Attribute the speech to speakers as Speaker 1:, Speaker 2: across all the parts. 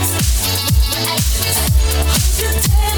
Speaker 1: You
Speaker 2: take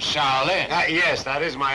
Speaker 2: Shaolin?
Speaker 3: Uh, yes, that is my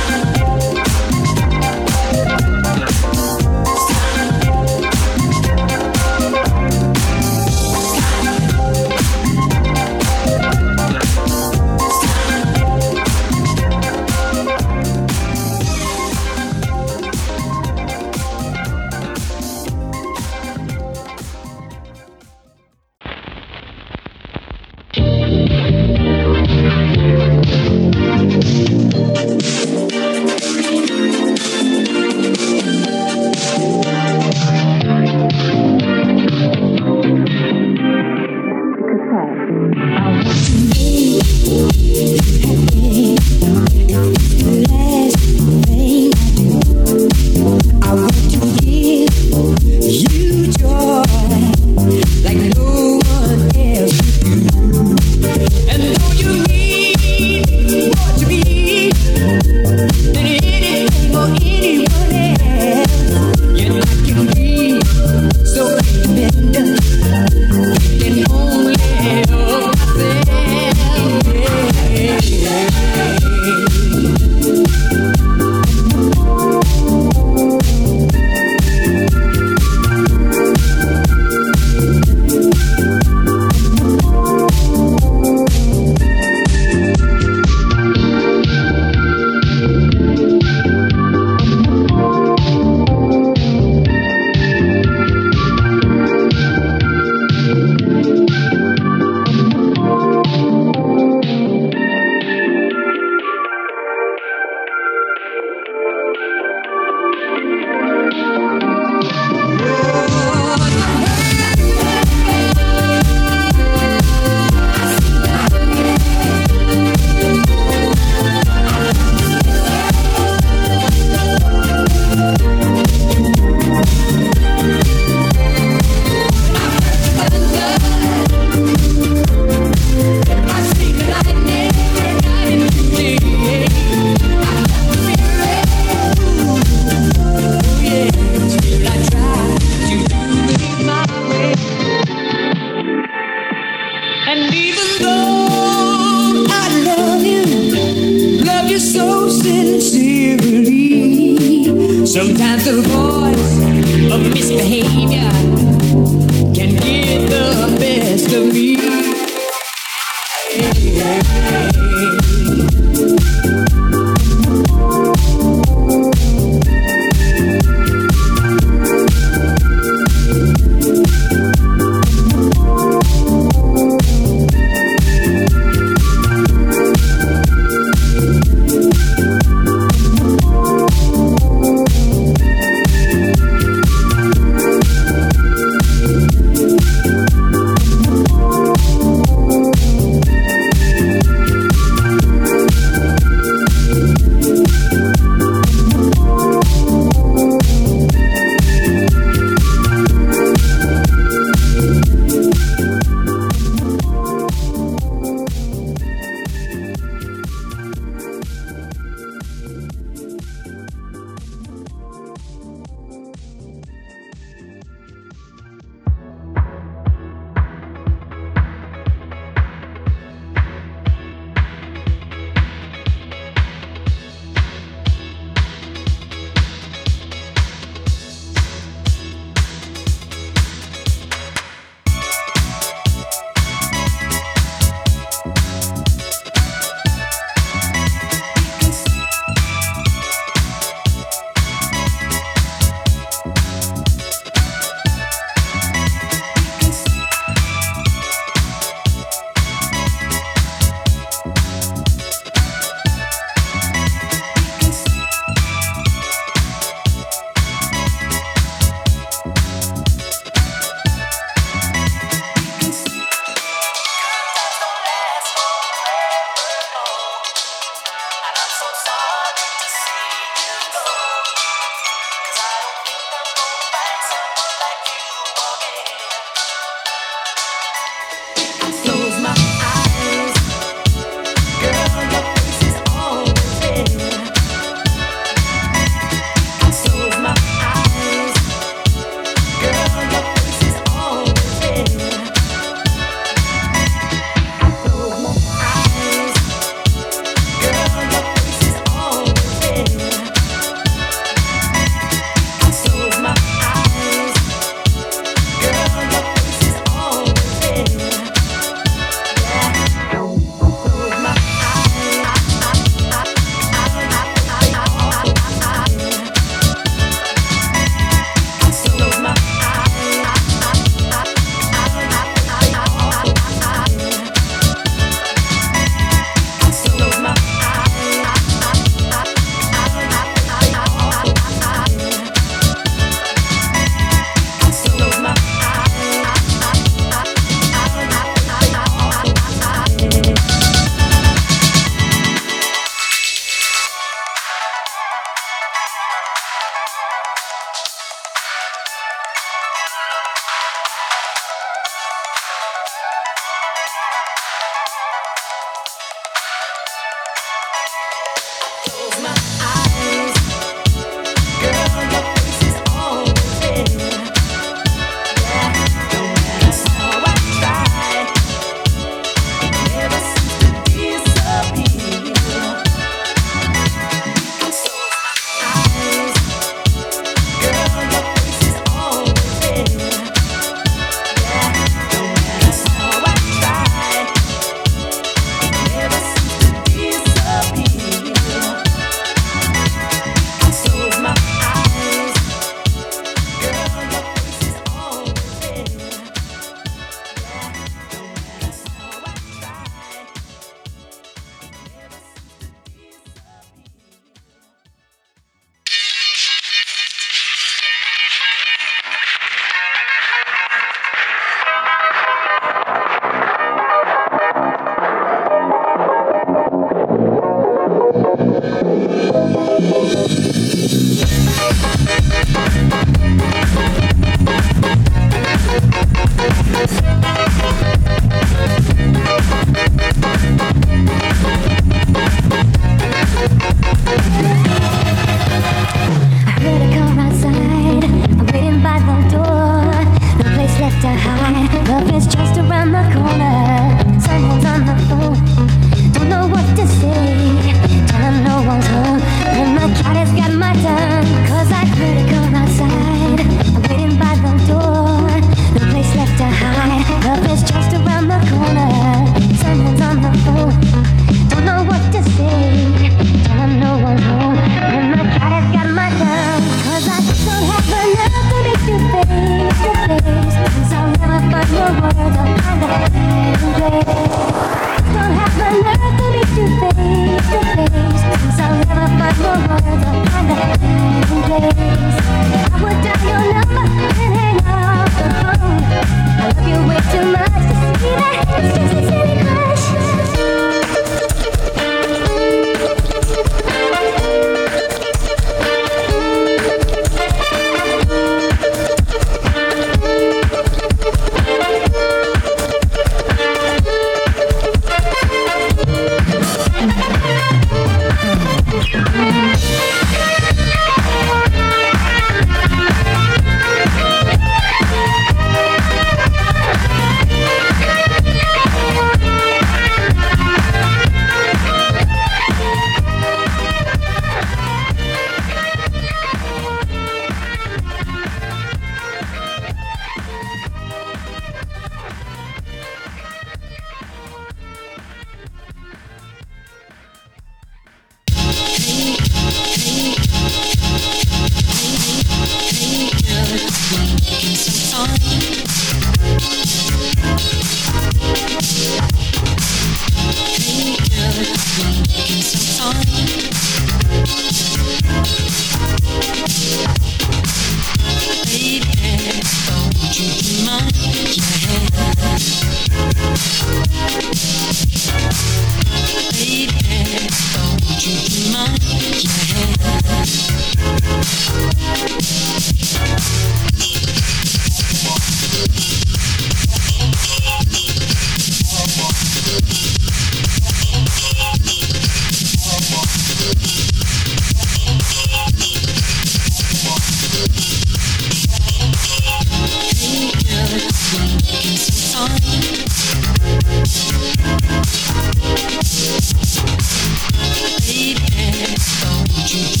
Speaker 4: Easy.